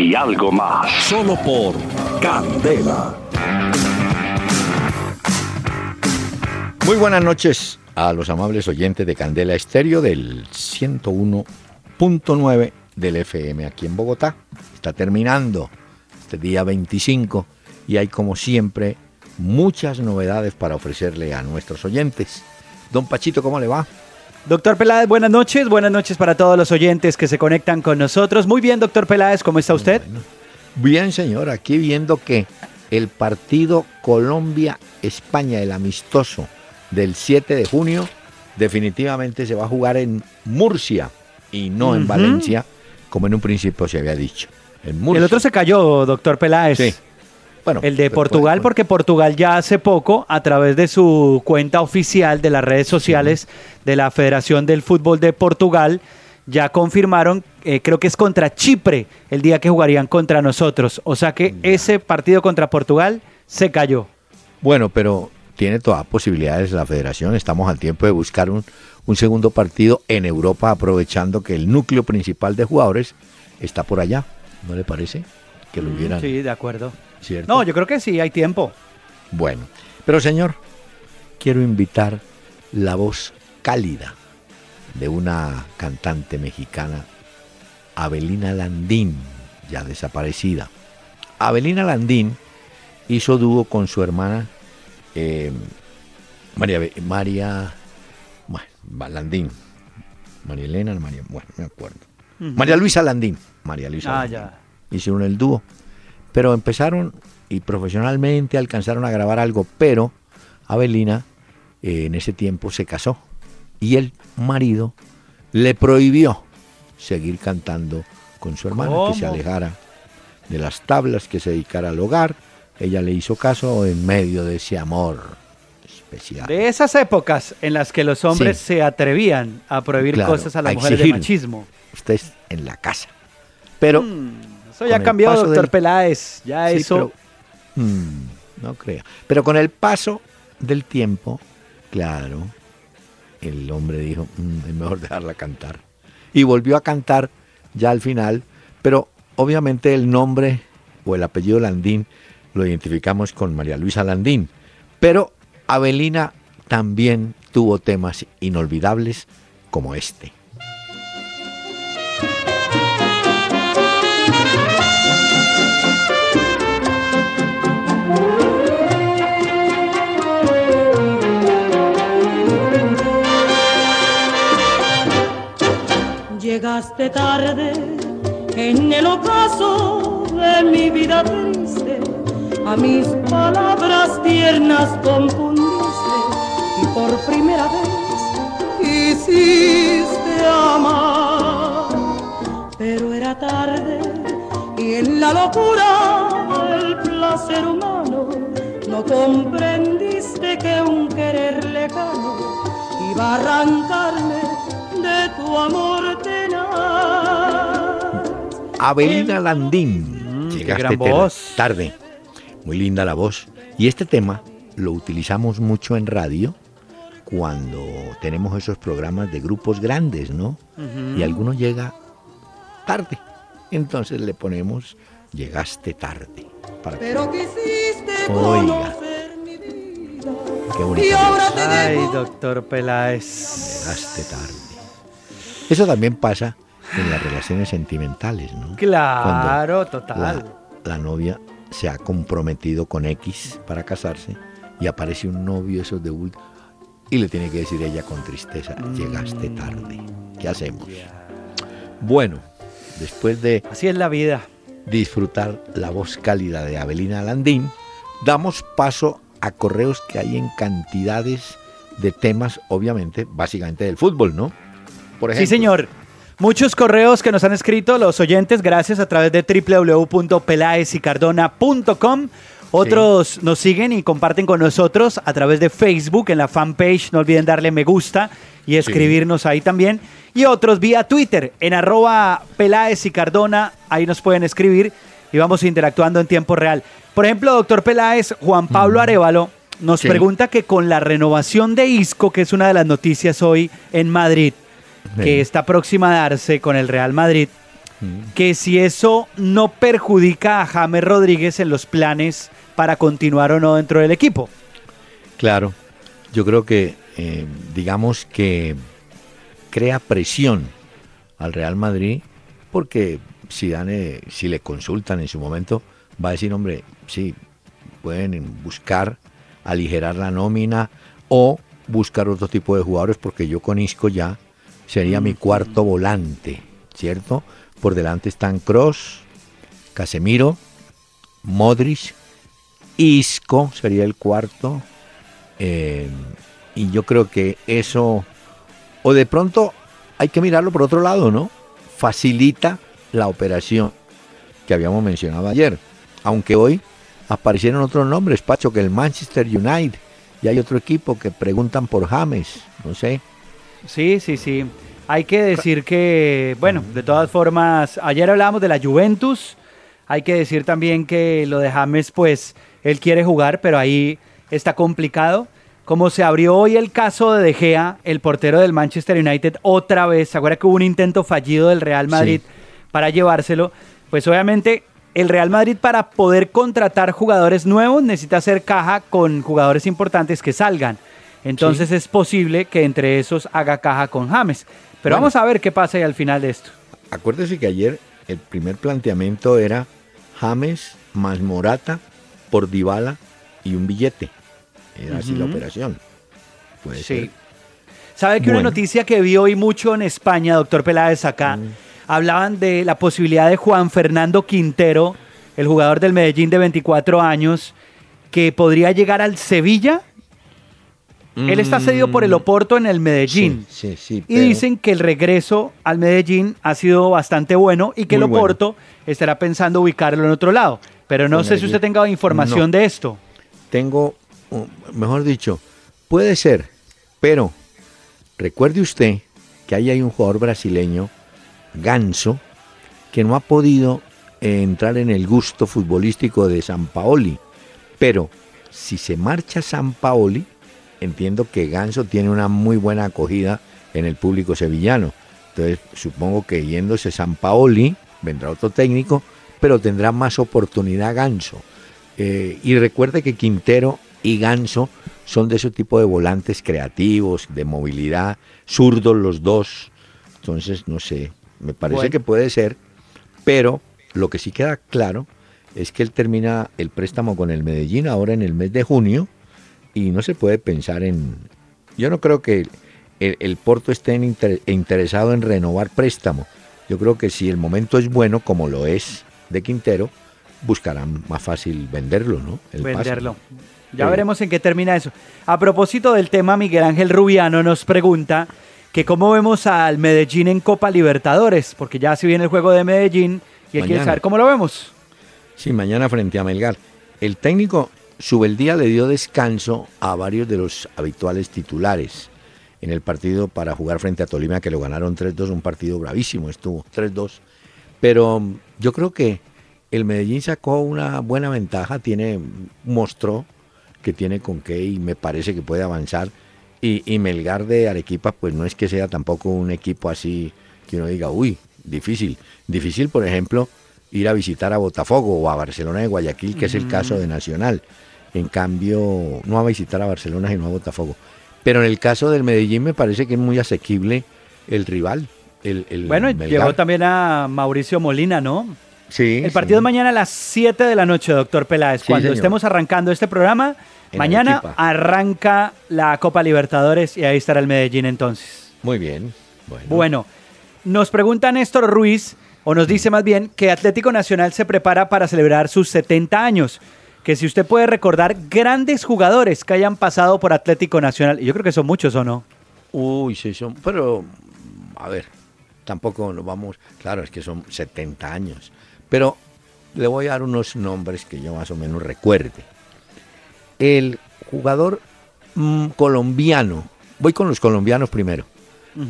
y algo más. Solo por Candela. Muy buenas noches a los amables oyentes de Candela Estéreo del 101.9 del FM aquí en Bogotá. Está terminando este día 25 y hay como siempre muchas novedades para ofrecerle a nuestros oyentes. Don Pachito, ¿cómo le va? Doctor Peláez, buenas noches. Buenas noches para todos los oyentes que se conectan con nosotros. Muy bien, doctor Peláez, ¿cómo está usted? Bien, señor. Aquí viendo que el partido Colombia-España, el amistoso del 7 de junio, definitivamente se va a jugar en Murcia y no en Valencia, como en un principio se había dicho. En El otro se cayó, doctor Peláez. Sí. Bueno, el de Portugal, porque Portugal ya hace poco, a través de su cuenta oficial de las redes sociales de la Federación del Fútbol de Portugal, ya confirmaron, eh, creo que es contra Chipre, el día que jugarían contra nosotros. O sea que ese partido contra Portugal se cayó. Bueno, pero tiene todas posibilidades la federación. Estamos al tiempo de buscar un, un segundo partido en Europa, aprovechando que el núcleo principal de jugadores está por allá. ¿No le parece? Que lo hubieran. Sí, de acuerdo. No, yo creo que sí, hay tiempo. Bueno, pero señor, quiero invitar la voz cálida de una cantante mexicana, Abelina Landín, ya desaparecida. Abelina Landín hizo dúo con su hermana eh, María, María bueno, Landín. María Elena, María, bueno, me acuerdo. María Luisa Landín. María Luisa. Ah, ya. Hicieron el dúo. Pero empezaron y profesionalmente alcanzaron a grabar algo, pero Abelina eh, en ese tiempo se casó y el marido le prohibió seguir cantando con su hermana, que se alejara de las tablas, que se dedicara al hogar. Ella le hizo caso en medio de ese amor especial. De esas épocas en las que los hombres se atrevían a prohibir cosas a las mujeres de machismo. Usted en la casa. Pero mm. Eso ya cambió, doctor Peláez. Ya eso. Mm, no creo. Pero con el paso del tiempo, claro, el hombre dijo, mm, es mejor dejarla cantar. Y volvió a cantar ya al final, pero obviamente el nombre o el apellido Landín lo identificamos con María Luisa Landín. Pero Avelina también tuvo temas inolvidables como este. Llegaste tarde en el ocaso de mi vida triste, a mis palabras tiernas confundiste y por primera vez hiciste amar. Pero era tarde y en la locura del placer humano no comprendiste que un querer lejano iba a arrancarme de tu amor Avelina Landín. Mm, gran voz. Tarde. Muy linda la voz. Y este tema lo utilizamos mucho en radio cuando tenemos esos programas de grupos grandes, ¿no? Y alguno llega tarde. Entonces le ponemos llegaste tarde. Para Pero quisiste Oiga. mi vida. Qué bonito. Ay, doctor Peláez. Llegaste tarde. Eso también pasa en las relaciones sentimentales, ¿no? Claro, total. La, novia se ha comprometido con X para casarse y aparece un novio esos de último y le tiene que decir ella con tristeza, llegaste mm. tarde. ¿Qué hacemos? Bueno, después de... Así es la vida. Disfrutar la voz cálida de Abelina Landín, damos paso a correos que hay en cantidades de temas, obviamente, básicamente del fútbol, ¿no? Por ejemplo, sí, señor. Muchos correos que nos han escrito los oyentes, gracias a través de www.pelaesicardona.com. Otros nos siguen y comparten con nosotros a través de Facebook en la fanpage. No olviden darle me gusta y escribirnos ahí también. Y otros vía Twitter en arroba Peláez y Cardona. Ahí nos pueden escribir y vamos interactuando en tiempo real. Por ejemplo, doctor Peláez, Juan Pablo Arevalo nos pregunta que con la renovación de Isco, que es una de las noticias hoy en Madrid, que está próxima a darse con el Real Madrid, mm. que si eso no perjudica a James Rodríguez en los planes para continuar o no dentro del equipo. Claro, yo creo que eh, digamos que crea presión al Real Madrid porque si, si le consultan en su momento va a decir, hombre, sí, pueden buscar aligerar la nómina o buscar otro tipo de jugadores porque yo con Isco ya sería mi cuarto volante, ¿cierto? Por delante están Cross, Casemiro, Modric, Isco sería el cuarto. Eh, y yo creo que eso, o de pronto hay que mirarlo por otro lado, ¿no? Facilita la operación que habíamos mencionado ayer. Aunque hoy aparecieron otros nombres, Pacho, que el Manchester United. Y hay otro equipo que preguntan por James, no sé. Sí, sí, sí. Hay que decir que, bueno, de todas formas, ayer hablábamos de la Juventus. Hay que decir también que lo de James, pues, él quiere jugar, pero ahí está complicado. Como se abrió hoy el caso de De Gea, el portero del Manchester United, otra vez, ¿se acuerda que hubo un intento fallido del Real Madrid para llevárselo? Pues obviamente el Real Madrid para poder contratar jugadores nuevos necesita hacer caja con jugadores importantes que salgan. Entonces es posible que entre esos haga caja con James. Pero vamos a ver qué pasa ahí al final de esto. Acuérdese que ayer el primer planteamiento era James más Morata por Dybala y un billete. Era así la operación. Puede sí. ¿Sabe que una noticia que vi hoy mucho en España, doctor Peláez, acá, mm. hablaban de la posibilidad de Juan Fernando Quintero, el jugador del Medellín de 24 años, que podría llegar al Sevilla él está cedido por el mm. Oporto en el Medellín. Sí, sí, Y dicen que el regreso al Medellín ha sido bastante bueno y que el Oporto estará pensando ubicarlo en otro lado. Pero no sé si usted tenga información de esto. Tengo, mejor dicho, puede ser, pero recuerde usted que ahí hay un jugador brasileño, Ganso, que no ha podido entrar en el gusto futbolístico de San Paoli. Pero si se marcha San Paoli, entiendo que Ganso tiene una muy buena acogida en el público sevillano. Entonces supongo que yéndose San Paoli, vendrá otro técnico, pero tendrá más oportunidad Ganso. Eh, y recuerde que Quintero y Ganso son de ese tipo de volantes creativos, de movilidad, zurdos los dos. Entonces, no sé, me parece que puede ser, pero lo que sí queda claro es que él termina el préstamo con el Medellín ahora en el mes de junio y no se puede pensar en... Yo no creo que el, Porto esté interesado en renovar préstamo. Yo creo que si el momento es bueno, como lo es de Quintero, buscarán más fácil venderlo, ¿no? venderlo. Ya veremos en qué termina eso. A propósito del tema, Miguel Ángel Rubiano nos pregunta que cómo vemos al Medellín en Copa Libertadores, porque ya se viene el juego de Medellín y él quiere saber cómo lo vemos. Sí, mañana frente a Melgar. El técnico Subeldía le dio descanso a varios de los habituales titulares en el partido para jugar frente a Tolima, que lo ganaron 3-2, un partido bravísimo estuvo, 3-2. Pero yo creo que el Medellín sacó una buena ventaja, tiene, mostró que tiene con qué y me parece que puede avanzar. Y, y, Melgar de Arequipa, pues no es que sea tampoco un equipo así que uno diga, uy, difícil. Difícil, por ejemplo, ir a visitar a Botafogo o a Barcelona de Guayaquil, que es el caso de Nacional. En cambio, no va a visitar a Barcelona sino a Botafogo. Pero en el caso del Medellín me parece que es muy asequible el rival. El, bueno, llegó también a Mauricio Molina, ¿no? Sí. El partido es mañana a las 7 de la noche, doctor Peláez. Cuando estemos arrancando este programa, mañana arranca la Copa Libertadores y ahí estará el Medellín entonces. Muy bien. Bueno, bueno nos pregunta Néstor Ruiz, o nos dice más bien, que Atlético Nacional se prepara para celebrar sus 70 años que si usted puede recordar grandes jugadores que hayan pasado por Atlético Nacional, y yo creo que son muchos o no. Uy, sí, son, pero a ver, tampoco nos vamos, claro, es que son 70 años, pero le voy a dar unos nombres que yo más o menos recuerde. El jugador mm, colombiano, voy con los colombianos primero,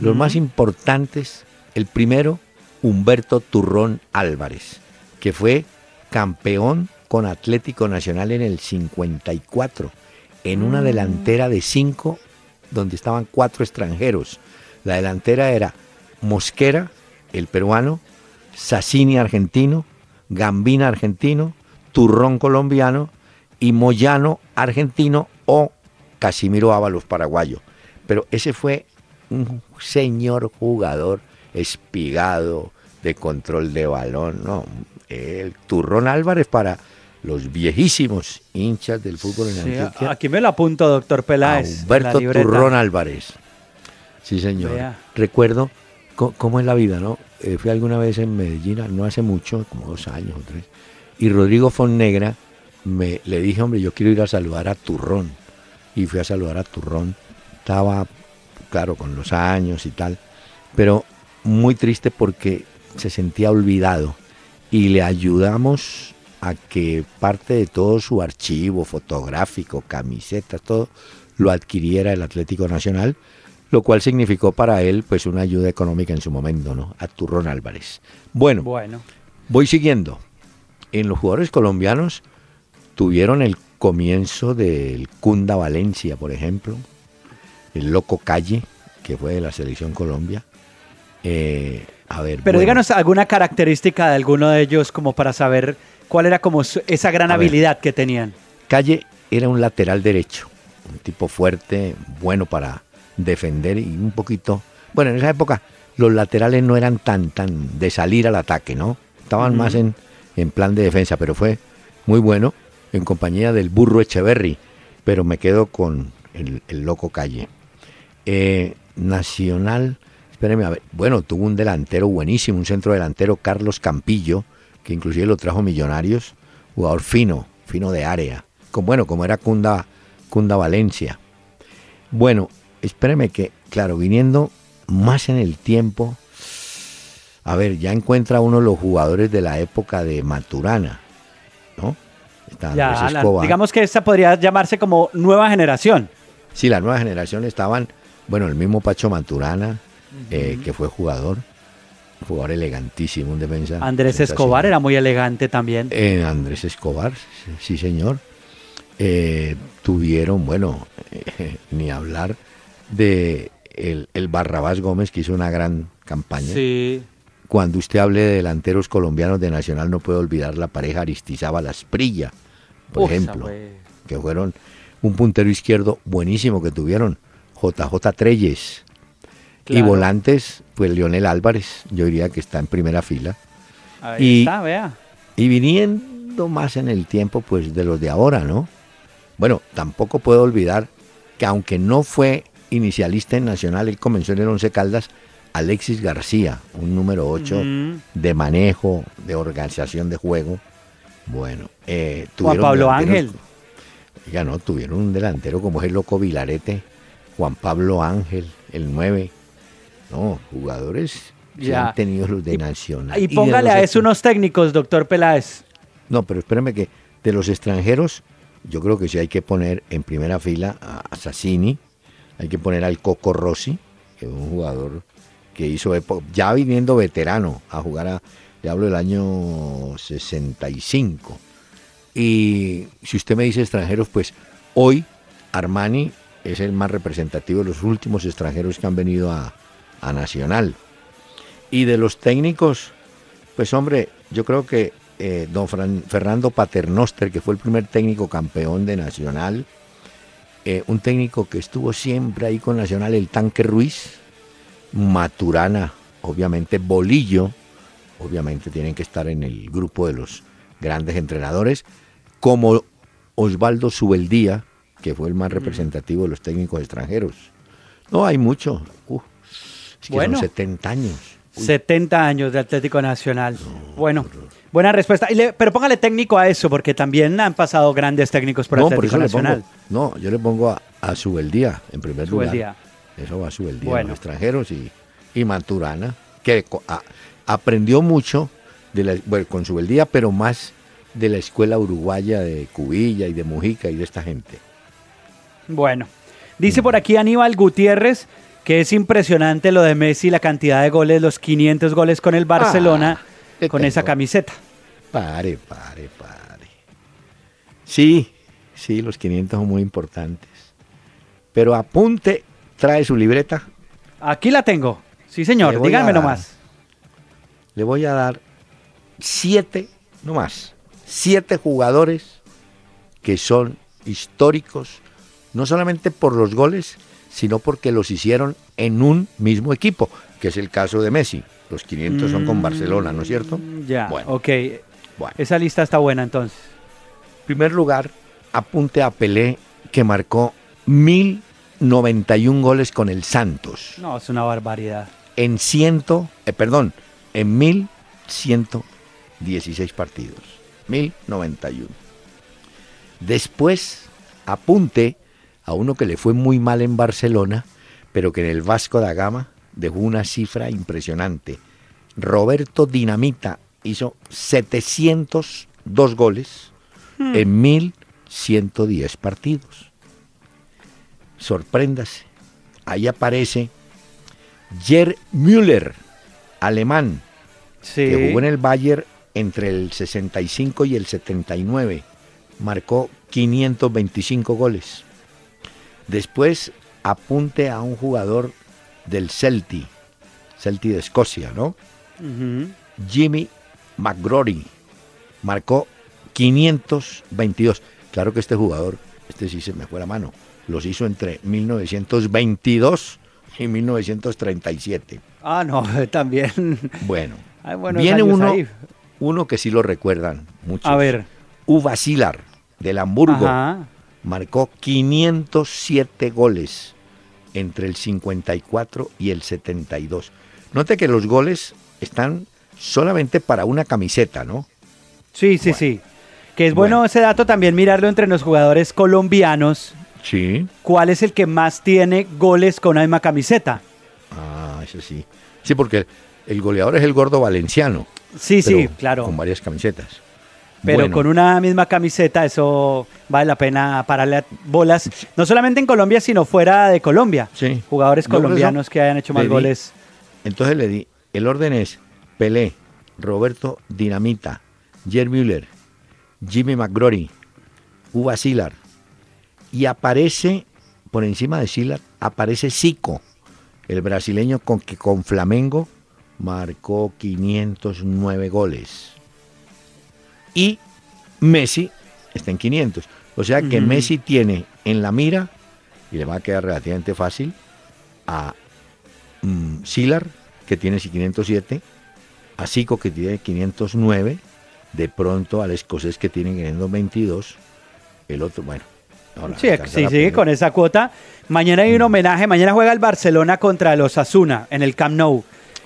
los más importantes, el primero, Humberto Turrón Álvarez, que fue campeón con Atlético Nacional en el 54, en una mm. delantera de cinco, donde estaban cuatro extranjeros. La delantera era Mosquera, el peruano, Sassini argentino, Gambina argentino, Turrón colombiano y Moyano argentino o Casimiro Ábalos paraguayo. Pero ese fue un señor jugador espigado de control de balón, no, el Turrón Álvarez para los viejísimos hinchas del fútbol en Antioquia. Aquí me lo apunto, doctor Peláez. Humberto Turrón Álvarez. Sí, señor. Recuerdo cómo es la vida, ¿no? Eh, fui alguna vez en Medellín, no hace mucho, como dos años o tres, y Rodrigo Fonnegra me, le dije, hombre, yo quiero ir a saludar a Turrón. Y fui a saludar a Turrón. Estaba, claro, con los años y tal, pero muy triste porque se sentía olvidado. Y le ayudamos a que parte de todo su archivo fotográfico, camisetas, todo, lo adquiriera el Atlético Nacional lo cual significó para él pues una ayuda económica en su momento, ¿no? A Turrón Álvarez. Bueno, bueno, voy siguiendo. En los jugadores colombianos tuvieron el comienzo del Cunda Valencia, por ejemplo, el Loco Calle, que fue de la selección Colombia. Eh, a ver, Pero díganos alguna característica de alguno de ellos como para saber cuál era como esa gran habilidad que tenían. Calle era un lateral derecho, un tipo fuerte, bueno para defender y un poquito... Bueno, en esa época los laterales no eran tan, tan de salir al ataque, ¿no? Estaban más en, en plan de defensa, pero fue muy bueno en compañía del burro Echeverry, pero me quedo con el, loco Calle. Eh, Nacional, espérenme a ver, bueno, tuvo un delantero buenísimo, un centro delantero, Carlos Campillo, que inclusive lo trajo Millonarios, jugador fino, fino de área, como, bueno, como era Cunda, Cunda Valencia. Bueno, espéreme que, claro, viniendo más en el tiempo, a ver, ya encuentra uno los jugadores de la época de Maturana, ¿no? digamos que esta podría llamarse como nueva generación. Sí, la nueva generación estaban, bueno, el mismo Pacho Maturana, eh, que fue jugador, jugador elegantísimo, un defensa. Andrés Escobar era muy elegante también. Eh, Andrés Escobar, sí, señor. Eh, tuvieron, bueno, ni hablar de el, Barrabás Gómez, que hizo una gran campaña. Sí. Cuando usted hable de delanteros colombianos de Nacional, no puede olvidar la pareja Aristizábal Asprilla, por ejemplo, que fueron un puntero izquierdo buenísimo que tuvieron, JJ Treyes. Y volantes, pues Leonel Álvarez, yo diría que está en primera fila. Ahí está, vea. Y viniendo más en el tiempo, pues de los de ahora, ¿no? Bueno, tampoco puedo olvidar que aunque no fue inicialista en Nacional, él comenzó en el Once Caldas, Alexis García, un número 8 de manejo, de organización de juego. Bueno, eh, Juan Pablo Ángel. Ya no, tuvieron un delantero como es el loco Vilarete, Juan Pablo Ángel, el 9. No, jugadores que han tenido los de Nacional. Y póngale a eso unos técnicos, doctor Peláez. No, pero espérame que de los extranjeros, yo creo que sí hay que poner en primera fila a Sassini, hay que poner al Coco Rossi, que es un jugador que hizo ya viniendo veterano a jugar a, le hablo del año 65. Y si usted me dice extranjeros, pues hoy Armani es el más representativo de los últimos extranjeros que han venido a, Nacional. Y de los técnicos, pues hombre, yo creo que eh, don Fernando Paternoster, que fue el primer técnico campeón de Nacional, eh, un técnico que estuvo siempre ahí con Nacional, el Tanque Ruiz, Maturana, obviamente Bolillo, obviamente tienen que estar en el grupo de los grandes entrenadores, como Osvaldo Subeldía, que fue el más representativo de los técnicos extranjeros. No, hay mucho. Bueno, 70 años. 70 años de Atlético Nacional. bueno, buena respuesta. pero póngale técnico a eso, porque también han pasado grandes técnicos por Atlético Nacional. no, yo le pongo a, a Subeldía en primer lugar. Eso va a Subeldía, bueno. los extranjeros y, y Maturana. que aprendió mucho de la, bueno, con su beldía, pero más de la escuela uruguaya de Cubilla y de Mujica y de esta gente. Bueno, dice por aquí Aníbal Gutiérrez que es impresionante lo de Messi, la cantidad de goles, los 500 goles con el Barcelona, ah, con esa camiseta. Pare, pare, pare. Sí, sí, los 500 son muy importantes. Pero apunte, trae su libreta. Aquí la tengo. Sí, señor, díganme nomás. Le voy a dar siete, nomás, siete jugadores que son históricos, no solamente por los goles, sino porque los hicieron en un mismo equipo, que es el caso de Messi. Los 500 son con mm, Barcelona, ¿no es cierto? Ya, bueno, ok. Bueno. Esa lista está buena entonces. En primer lugar, apunte a Pelé, que marcó 1091 goles con el Santos. No, es una barbaridad. En ciento, eh, perdón, en 1116 partidos. 1091. Después, apunte a uno que le fue muy mal en Barcelona, pero que en el Vasco da Gama dejó una cifra impresionante. Roberto Dinamita hizo 702 goles hmm. en 1110 partidos. Sorpréndase. Ahí aparece Jer Müller, alemán, que jugó en el Bayern entre el 65 y el 79. Marcó 525 goles. Después apunte a un jugador del Celti, Celti de Escocia, ¿no? Jimmy McGrory marcó 522. Claro que este jugador, este sí se me fue la mano, los hizo entre 1922 y 1937. Ah, no, también. Bueno, viene uno, uno que sí lo recuerdan muchos. A ver. Uva Silar, del Hamburgo. Ajá marcó 507 goles entre el 54 y el 72. Note que los goles están solamente para una camiseta, ¿no? Sí, sí, sí. Que es bueno, ese dato también mirarlo entre los jugadores colombianos. Sí. ¿Cuál es el que más tiene goles con la misma camiseta? Ah, eso sí. Sí, porque el goleador es el gordo valenciano. Sí, sí, claro. Con varias camisetas. Pero con una misma camiseta, eso vale la pena pararle bolas, no solamente en Colombia, sino fuera de Colombia. Sí. Jugadores colombianos que hayan hecho más goles. Entonces le di, el orden es Pelé, Roberto Dinamita, Jer Müller, Jimmy McGrory, Uva Silar. Y aparece, por encima de Silar, aparece Zico, el brasileño con que con Flamengo marcó 509 goles y Messi está en 500. O sea que Messi tiene en la mira, y le va a quedar relativamente fácil, a mm, Silar, que tiene 507, a Zico, que tiene 509, de pronto al escocés, que tiene 522, el otro, bueno. sí, sí sigue con esa cuota. Mañana hay un homenaje, mañana juega el Barcelona contra los Asuna en el Camp Nou.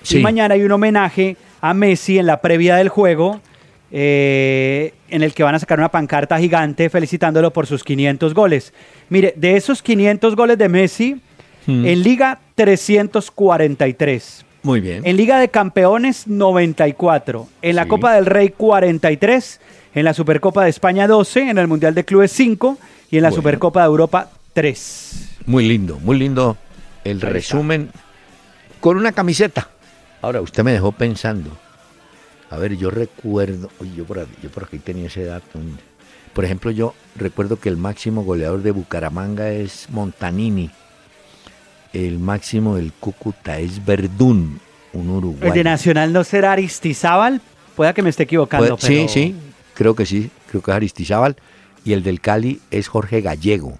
Y mañana hay un homenaje a Messi en la previa del juego eh, en el que van a sacar una pancarta gigante felicitándolo por sus 500 goles. Mire, de esos 500 goles de Messi, hmm. en Liga 343. Muy bien. En Liga de Campeones 94. En la Copa del Rey 43. En la Supercopa de España 12. En el Mundial de Clubes 5. Y en la Supercopa de Europa 3. Muy lindo, muy lindo el resumen con una camiseta. Ahora, usted me dejó pensando. A ver, yo recuerdo, yo por, yo por aquí tenía ese dato. Por ejemplo, yo recuerdo que el máximo goleador de Bucaramanga es Montanini. El máximo del Cúcuta es Verdún, un uruguayo. ¿El de Nacional no será Aristizábal? Pueda que me esté equivocando. Sí, sí, creo que sí, creo que es Aristizábal. Y el del Cali es Jorge Gallego,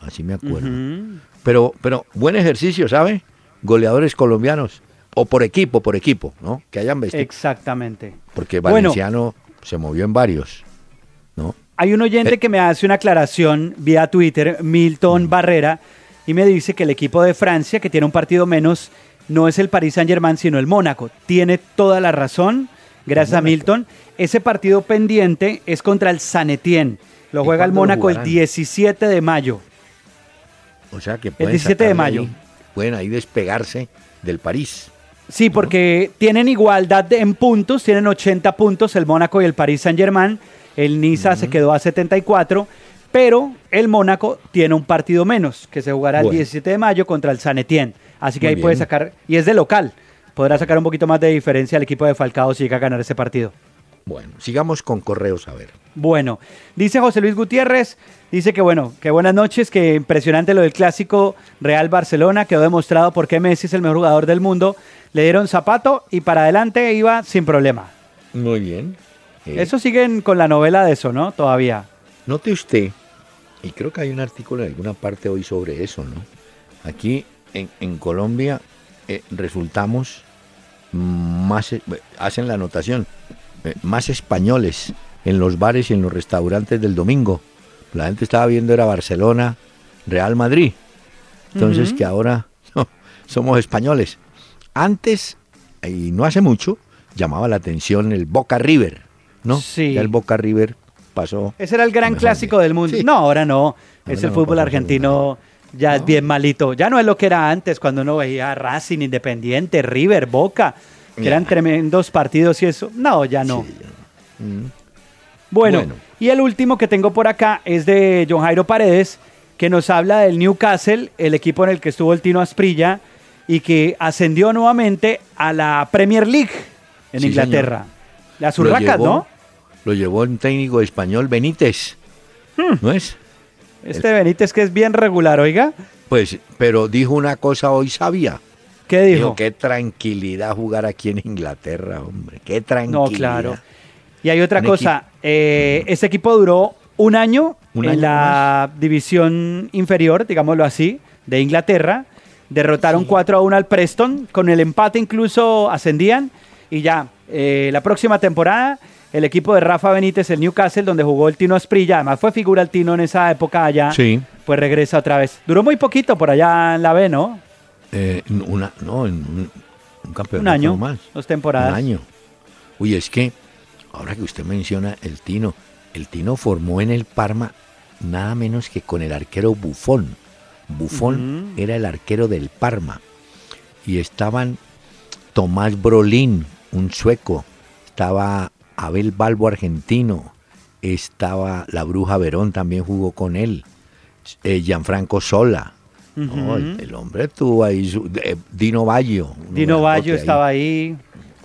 así me acuerdo. pero, pero buen ejercicio, ¿sabe? Goleadores colombianos o por equipo, por equipo, ¿no? Que hayan vestido. Exactamente. Porque Valenciano se movió en varios, ¿no? Hay un oyente eh. que me hace una aclaración vía Twitter, Milton. Barrera, y me dice que el equipo de Francia, que tiene un partido menos, no es el Paris Saint-Germain, sino el Mónaco. Tiene toda la razón, gracias a Milton. Ese partido pendiente es contra el San Etienne. Lo juega el Mónaco el 17 de mayo. O sea que el 17 de mayo. pueden ahí despegarse del París. Sí, porque tienen igualdad en puntos, tienen 80 puntos el Mónaco y el Paris Saint-Germain. El Niza se quedó a 74, pero el Mónaco tiene un partido menos, que se jugará el 17 de mayo contra el San Etienne. Así que ahí puede sacar, y es de local, podrá sacar un poquito más de diferencia al equipo de Falcao si llega a ganar ese partido. Bueno, sigamos con correos a ver. Bueno, dice José Luis Gutiérrez, dice que bueno, que buenas noches, que impresionante lo del clásico Real Barcelona, quedó demostrado por qué Messi es el mejor jugador del mundo. Le dieron zapato y para adelante iba sin problema. Muy bien. Eso siguen con la novela de eso, ¿no? Todavía. Note usted, y creo que hay un artículo en alguna parte hoy sobre eso, ¿no? Aquí en, Colombia eh, resultamos más, eh, hacen la anotación, eh, más españoles en los bares y en los restaurantes del domingo. La gente estaba viendo era Barcelona, Real Madrid. Entonces que ahora somos españoles. Antes, y no hace mucho, llamaba la atención el Boca River, ¿no? Sí. el Boca River pasó. Ese era el gran clásico del mundo. No, ahora no. es el fútbol argentino ya es bien malito. Ya no es lo que era antes, cuando uno veía Racing, Independiente, River, Boca, que eran tremendos partidos y eso. No, ya no. Mm. Bueno, y el último que tengo por acá es de John Jairo Paredes, que nos habla del Newcastle, el equipo en el que estuvo el Tino Asprilla y que ascendió nuevamente a la Premier League en Inglaterra. Las urracas, ¿no? Lo llevó un técnico español Benítez. Hmm. ¿No es? Este Benítez que es bien regular, oiga. Pues, pero dijo una cosa hoy sabía. ¿Qué dijo? qué tranquilidad jugar aquí en Inglaterra, hombre. Qué tranquilidad. No, claro. Y hay otra cosa. Eh, este equipo duró un año en la división inferior, digámoslo así, de Inglaterra. Derrotaron 4 a 1 al Preston. Con el empate incluso ascendían. Y ya, eh, la próxima temporada el equipo de Rafa Benítez, el Newcastle, donde jugó el Tino Asprilla, además fue figura el Tino en esa época allá, sí. pues regresa otra vez. Duró muy poquito por allá en la B, ¿no? Eh, una, no, en un, campeonato un año, más. Dos temporadas. Un año. Uy, es que, ahora que usted menciona el Tino, el Tino formó en el Parma nada menos que con el arquero Bufón. Bufón era el arquero del Parma. Y estaban Tomás Brolin, un sueco. Estaba Abel Balbo argentino, estaba la Bruja Verón, también jugó con él, eh, Gianfranco Sola. el, hombre tuvo ahí, eh, Dino Baggio. Dino Baggio estaba ahí,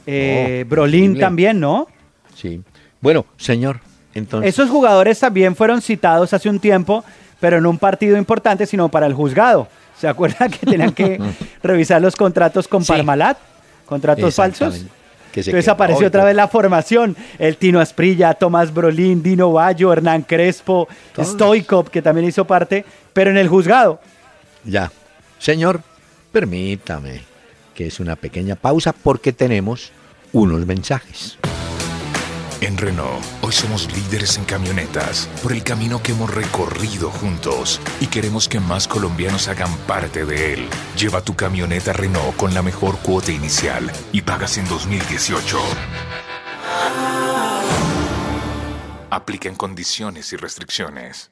eh, Brolín también, ¿no? Sí. Bueno, señor, entonces... Esos jugadores también fueron citados hace un tiempo, pero no un partido importante, sino para el juzgado. ¿Se acuerdan que tenían que revisar los contratos con Parmalat? ¿Contratos falsos? Entonces apareció otra vez la formación. El Tino Asprilla, Tomás Brolín, Dino Bayo, Hernán Crespo, Stoikov, que también hizo parte, pero en el juzgado. Ya. Señor, permítame que es una pequeña pausa porque tenemos unos mensajes. En Renault, hoy somos líderes en camionetas por el camino que hemos recorrido juntos y queremos que más colombianos hagan parte de él. Lleva tu camioneta Renault con la mejor cuota inicial y pagas en 2018. Aplica en condiciones y restricciones.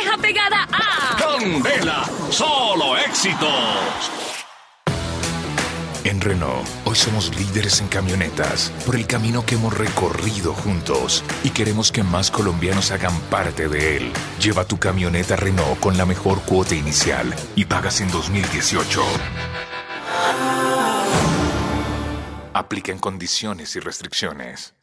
pegada a... Candela, solo éxitos. En Renault, hoy somos líderes en camionetas por el camino que hemos recorrido juntos y queremos que más colombianos hagan parte de él. Lleva tu camioneta Renault con la mejor cuota inicial y pagas en 2018. Aplica en condiciones y restricciones.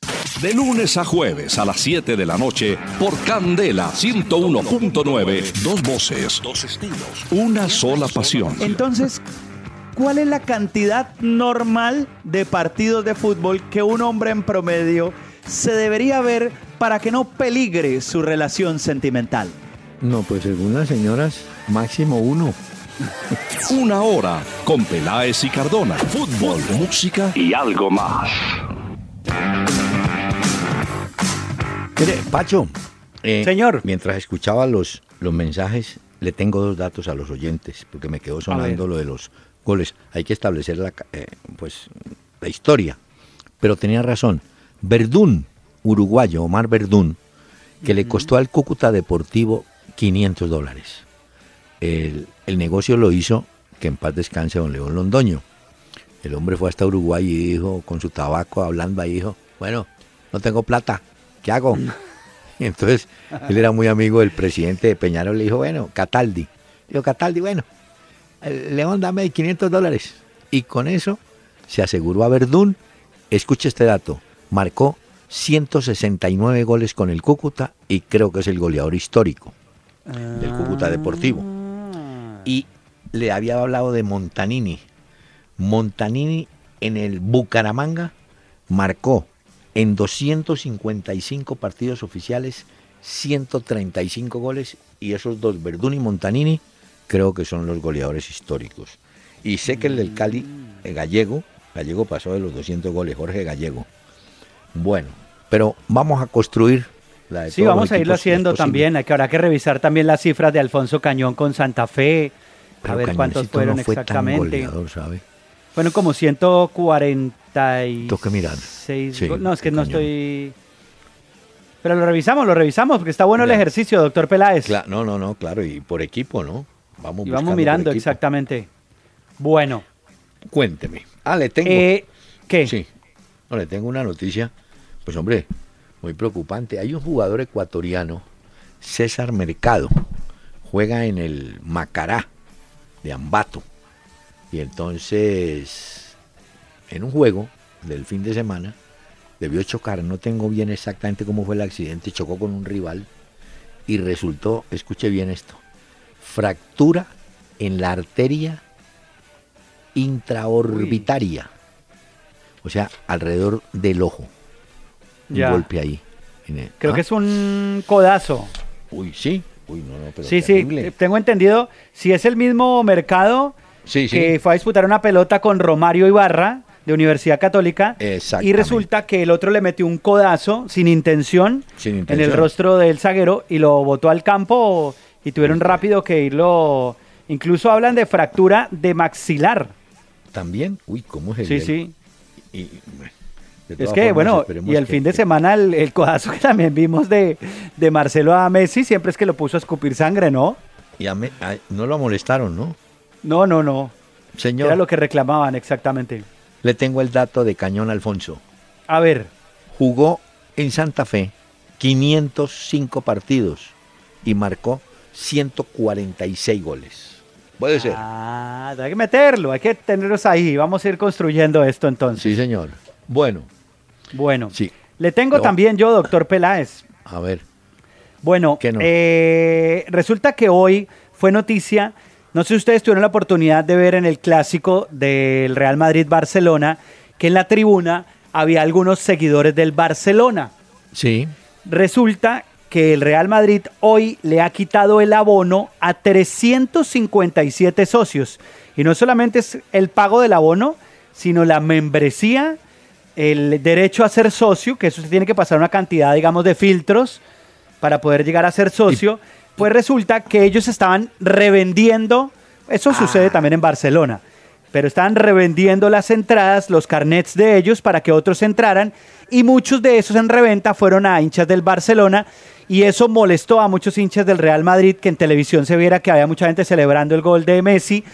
De lunes a jueves a las 7 de la noche por Candela 101.9. Dos voces, dos estilos, una sola pasión. Entonces, ¿cuál es la cantidad normal de partidos de fútbol que un hombre en promedio se debería ver para que no peligre su relación sentimental? No, pues según las señoras, máximo uno. Una hora con Peláez y Cardona. Fútbol, música y algo más. Mire, Pacho. Eh, Señor. Mientras escuchaba los, los mensajes, le tengo dos datos a los oyentes, porque me quedó sonando lo de los goles. Hay que establecer la, eh, pues, la historia. Pero tenía razón. Verdún, uruguayo, Omar Verdún, que le costó al Cúcuta Deportivo 500 dólares. El, negocio lo hizo, que en paz descanse don León Londoño. El hombre fue hasta Uruguay y dijo, con su tabaco hablando ahí, dijo, bueno, no tengo plata, ¿qué hago? Y entonces él era muy amigo del presidente de Peñarol, le dijo, bueno, Cataldi. Dijo, Cataldi, bueno, León, dame 500 dólares. Y con eso se aseguró a Verdún, escuche este dato, marcó 169 goles con el Cúcuta y creo que es el goleador histórico del Cúcuta Deportivo. Y le había hablado de Montanini. Montanini en el Bucaramanga marcó en 255 partidos oficiales 135 goles y esos dos, Verdún y Montanini, creo que son los goleadores históricos. Y sé que el del Cali, el Gallego, Gallego pasó de los 200 goles, Jorge Gallego. Bueno, pero vamos a construir la Sí, vamos a irlo haciendo también. Hay que, habrá que revisar también las cifras de Alfonso Cañón con Santa Fe. a ver cuántos fueron exactamente. Fueron como 140 y que mirar. no, es que no estoy... Pero lo revisamos, lo revisamos, porque está bueno el ejercicio, doctor Peláez. no, no, no, claro, y por equipo, ¿no? Vamos y vamos mirando exactamente. Bueno. Cuénteme. Ah, le tengo. Eh, ¿Qué? Sí. No, le tengo una noticia. Pues hombre, muy preocupante. Hay un jugador ecuatoriano, César Mercado, juega en el Macará de Ambato. Y entonces, en un juego del fin de semana, debió chocar, no tengo bien exactamente cómo fue el accidente, chocó con un rival y resultó, escuche bien esto, fractura en la arteria intraorbitaria, o sea, alrededor del ojo. Un golpe ahí. Creo que ¿ah? es un codazo. Uy, sí. Uy, no, no, pero sí, sí, tengo entendido, si es el mismo mercado que fue a disputar una pelota con Romario Ibarra de Universidad Católica y resulta que el otro le metió un codazo sin intención, sin intención. en el rostro del zaguero y lo botó al campo y tuvieron rápido que irlo. Incluso hablan de fractura de maxilar. También, uy, ¿cómo es el Sí, sí. Es que, bueno, y el fin de semana el, codazo que también vimos de, Marcelo a Messi siempre es que lo puso a escupir sangre, ¿no? Y a no lo molestaron, ¿no? No, no, no. Señor. Era lo que reclamaban exactamente. Le tengo el dato de Cañón Alfonso. A ver. Jugó en Santa Fe 505 partidos y marcó 146 goles. Puede ser. Ah, hay que meterlo, hay que tenerlos ahí. Vamos a ir construyendo esto entonces. Sí, señor. Bueno. Bueno. Sí. Le tengo también yo, doctor Peláez. A ver. Bueno, eh, resulta que hoy fue noticia, no sé si ustedes tuvieron la oportunidad de ver en el clásico del Real Madrid-Barcelona, que en la tribuna había algunos seguidores del Barcelona. Sí. Resulta que el Real Madrid hoy le ha quitado el abono a 357 socios. Y no solamente es el pago del abono, sino la membresía, el derecho a ser socio, que eso se tiene que pasar una cantidad, digamos, de filtros para poder llegar a ser socio. pues resulta que ellos estaban revendiendo, eso sucede ah. también en Barcelona, pero estaban revendiendo las entradas, los carnets de ellos para que otros entraran y muchos de esos en reventa fueron a hinchas del Barcelona y eso molestó a muchos hinchas del Real Madrid que en televisión se viera que había mucha gente celebrando el gol de Messi.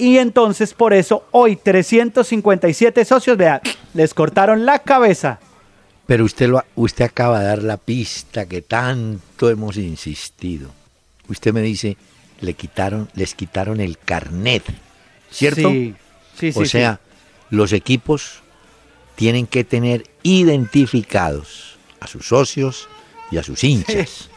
Y entonces por eso hoy 357 socios, vea, les cortaron la cabeza. Pero usted, lo, usted acaba de dar la pista que tanto hemos insistido. Usted me dice, le quitaron, les quitaron el carnet, ¿cierto? Sí, sí, sí. O sea, los equipos tienen que tener identificados a sus socios, y a sus hinchas.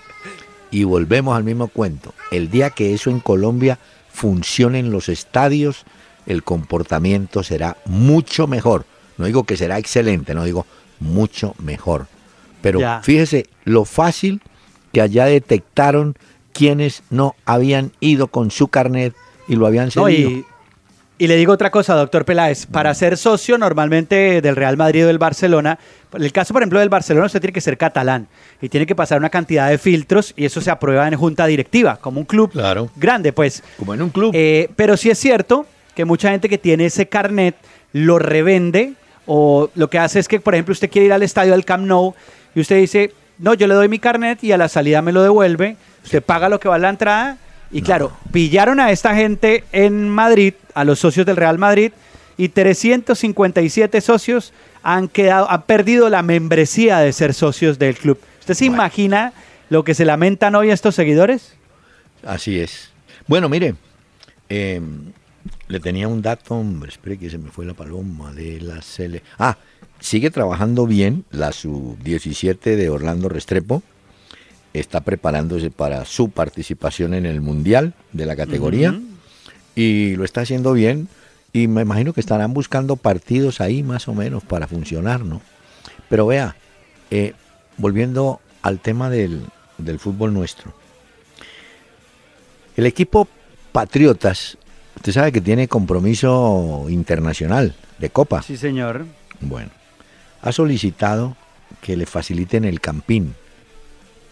Y volvemos al mismo cuento. El día que eso en Colombia funcione en los estadios, el comportamiento será mucho mejor. No digo que será excelente, no digo mucho mejor. Pero fíjese lo fácil que allá detectaron quienes no habían ido con su carnet y lo habían y, y, le digo otra cosa, doctor Peláez. Para ser socio normalmente del Real Madrid o del Barcelona, el caso, por ejemplo, del Barcelona, usted tiene que ser catalán y tiene que pasar una cantidad de filtros y eso se aprueba en junta directiva, como un club grande, pues. Como en un club. Eh, pero sí es cierto que mucha gente que tiene ese carnet lo revende o lo que hace es que, por ejemplo, usted quiere ir al estadio del Camp Nou y usted dice, no, yo le doy mi carnet y a la salida me lo devuelve, usted paga lo que va a la entrada y claro, pillaron a esta gente en Madrid, a los socios del Real Madrid, y 357 socios han quedado, han perdido la membresía de ser socios del club. ¿Usted se imagina lo que se lamentan hoy estos seguidores? Así es. Bueno, mire, em, le tenía un dato, hombre, espere que se me fue la paloma de la Cele. Ah, sigue trabajando bien la sub-17 de Orlando Restrepo. Está preparándose para su participación en el Mundial de la categoría. Y lo está haciendo bien. Y me imagino que estarán buscando partidos ahí más o menos para funcionar, ¿no? Pero vea, eh, volviendo al tema del, del fútbol nuestro. El equipo Patriotas Usted sabe que tiene compromiso internacional de Copa. Sí, señor. Bueno, ha solicitado que le faciliten el campín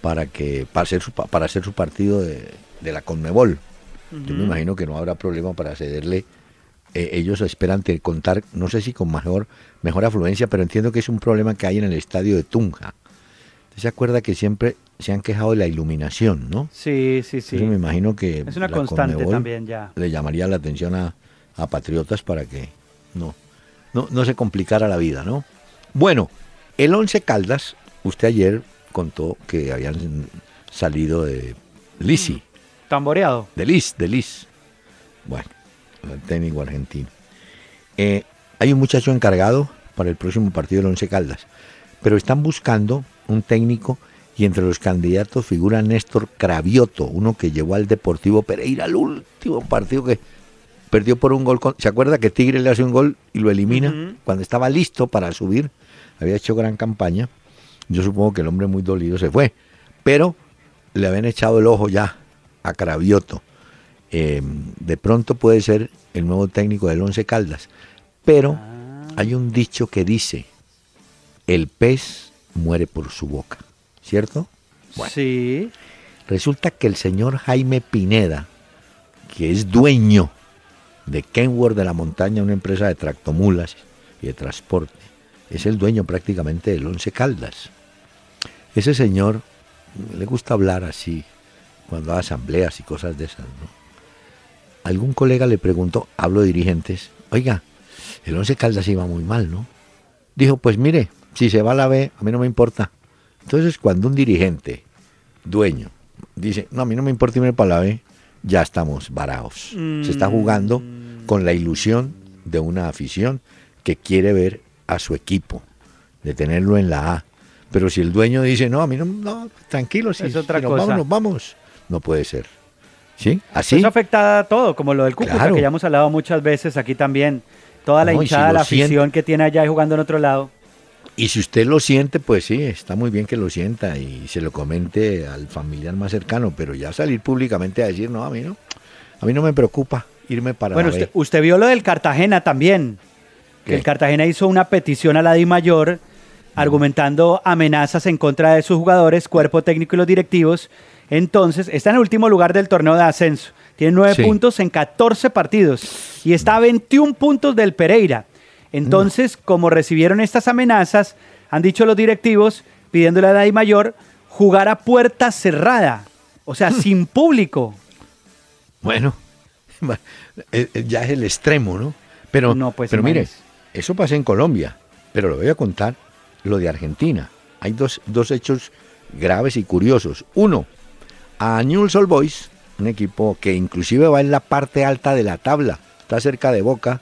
para que para hacer su, para hacer su partido de, la Conmebol. Yo me imagino que no habrá problema para cederle. Eh, ellos esperan contar, no sé si con mejor, mejor afluencia, pero entiendo que es un problema que hay en el estadio de Tunja. ¿Se acuerda que siempre se han quejado de la iluminación, ¿no? Sí, sí, sí. me imagino que es una constante también ya. Le llamaría la atención a, patriotas para que no, no, no se complicara la vida, ¿no? Bueno, el Once Caldas, usted ayer contó que habían salido de Lisi. Tamboreado. De Lis, de Lis. Bueno, el técnico argentino. Eh, hay un muchacho encargado para el próximo partido del Once Caldas, pero están buscando un técnico y entre los candidatos figura Néstor Cravioto, uno que llevó al Deportivo Pereira al último partido que perdió por un gol. ¿Se acuerda que Tigre le hace un gol y lo elimina? Cuando estaba listo para subir, había hecho gran campaña. Yo supongo que el hombre muy dolido se fue, pero le habían echado el ojo ya a Cravioto. Em, de pronto puede ser el nuevo técnico del Once Caldas, pero ah. hay un dicho que dice, el pez muere por su boca. ¿cierto? sí. Resulta que el señor Jaime Pineda, que es dueño de Kenworth de la Montaña, una empresa de tractomulas y de transporte, es el dueño prácticamente del Once Caldas. Ese señor le gusta hablar así, cuando da asambleas y cosas de esas, ¿no? Algún colega le preguntó, hablo de dirigentes, oiga, el Once Caldas iba muy mal, ¿no? Dijo, pues mire, si se va a la B, a mí no me importa. Entonces, cuando un dirigente, dueño, dice, no, a mí no me importa irme para la B, ya estamos varados. Se está jugando mm. con la ilusión de una afición que quiere ver a su equipo, de tenerlo en la A. Pero si el dueño dice, no, a mí no, no tranquilo, si, es otra cosa. vamos, vamos, no puede ser. ¿Sí? Así. Eso afecta a todo, como lo del Cúcuta, que ya hemos hablado muchas veces aquí también. Toda la hinchada, la afición que tiene allá y jugando en otro lado. Y si usted lo siente, pues sí, está muy bien que lo sienta y se lo comente al familiar más cercano, pero ya salir públicamente a decir, no, a mí no, a mí no me preocupa irme para Bueno, usted, usted, vio lo del Cartagena también, que el Cartagena hizo una petición a la Di Mayor argumentando amenazas en contra de sus jugadores, cuerpo técnico y los directivos. Entonces, está en el último lugar del torneo de ascenso. Tiene nueve puntos en 14 partidos y está a 21 puntos del Pereira. Entonces, como recibieron estas amenazas, han dicho los directivos, pidiéndole a la mayor, jugar a puerta cerrada, o sea, sin público. Bueno, eh, eh, ya es el extremo, ¿no? Pero, no, pues, pero mire, eso pasa en Colombia, pero lo voy a contar lo de Argentina. Hay dos, dos hechos graves y curiosos. Uno, a Newell's Old Boys, un equipo que inclusive va en la parte alta de la tabla, está cerca de Boca,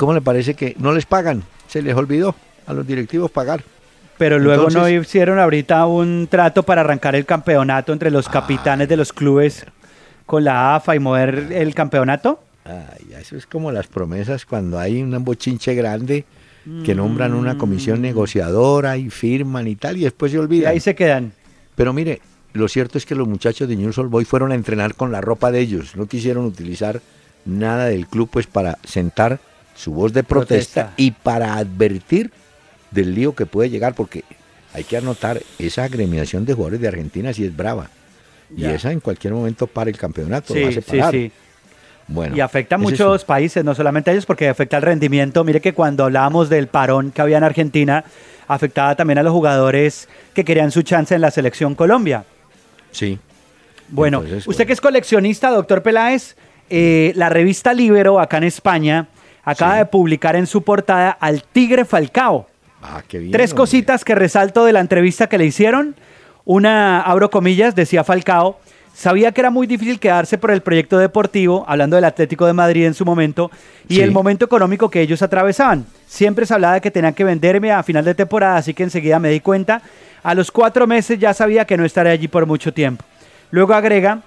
¿Cómo le parece que no les pagan? Se les olvidó a los directivos pagar. Pero luego no hicieron ahorita un trato para arrancar el campeonato entre los capitanes de los clubes con la AFA y mover el campeonato. Ay, eso es como las promesas cuando hay un bochinche grande que nombran una comisión mm. negociadora y firman y tal y después se olvidan. Y ahí se quedan. Pero mire, lo cierto es que los muchachos de News Old Boy fueron a entrenar con la ropa de ellos, no quisieron utilizar nada del club pues para sentar su voz de protesta, y para advertir del lío que puede llegar, porque hay que anotar, esa agremiación de jugadores de Argentina sí es brava. Y esa en cualquier momento para el campeonato, sí, Sí, sí. Bueno, y afecta a muchos países, no solamente a ellos, porque afecta el rendimiento. Mire que cuando hablábamos del parón que había en Argentina, afectaba también a los jugadores que querían su chance en la selección Colombia. Sí. Bueno, usted que es coleccionista, doctor Peláez, eh, la revista Libero, acá en España, acaba de publicar en su portada al Tigre Falcao. Ah, qué bien, Tres cositas que resalto de la entrevista que le hicieron. Una, abro comillas, decía Falcao, sabía que era muy difícil quedarse por el proyecto deportivo, hablando del Atlético de Madrid en su momento, y el momento económico que ellos atravesaban. Siempre se hablaba de que tenían que venderme a final de temporada, así que enseguida me di cuenta. A los cuatro meses ya sabía que no estaré allí por mucho tiempo. Luego agrega,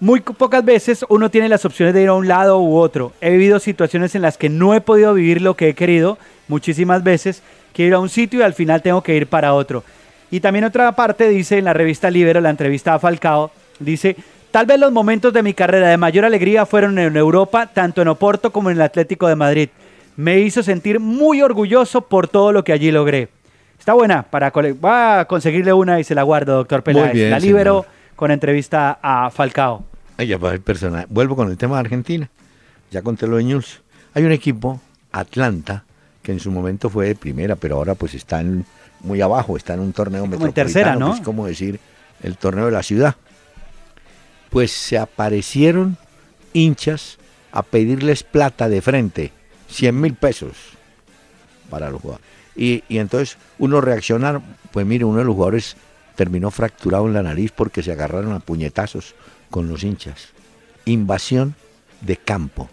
muy pocas veces uno tiene las opciones de ir a un lado u otro. He vivido situaciones en las que no he podido vivir lo que he querido, muchísimas veces. Quiero ir a un sitio y al final tengo que ir para otro. Y también otra parte dice en la revista Libero, la entrevista a Falcao, dice, tal vez los momentos de mi carrera de mayor alegría fueron en Europa, tanto en Oporto como en el Atlético de Madrid. Me hizo sentir muy orgulloso por todo lo que allí logré. Está buena, para va a conseguirle una y se la guardo, doctor Peláez. la Libero con entrevista a Falcao. Ella va el personaje. Vuelvo con el tema de Argentina. Ya conté lo de News. Hay un equipo, Atlanta, que en su momento fue de primera, pero ahora pues está muy abajo, está en un torneo como metropolitano. En tercera, ¿no? Es como decir el torneo de la ciudad. Pues se aparecieron hinchas a pedirles plata de frente, 100 mil pesos para los jugadores. Y, y entonces uno reacciona, pues mire, uno de los jugadores terminó fracturado en la nariz porque se agarraron a puñetazos con los hinchas. Invasión de campo.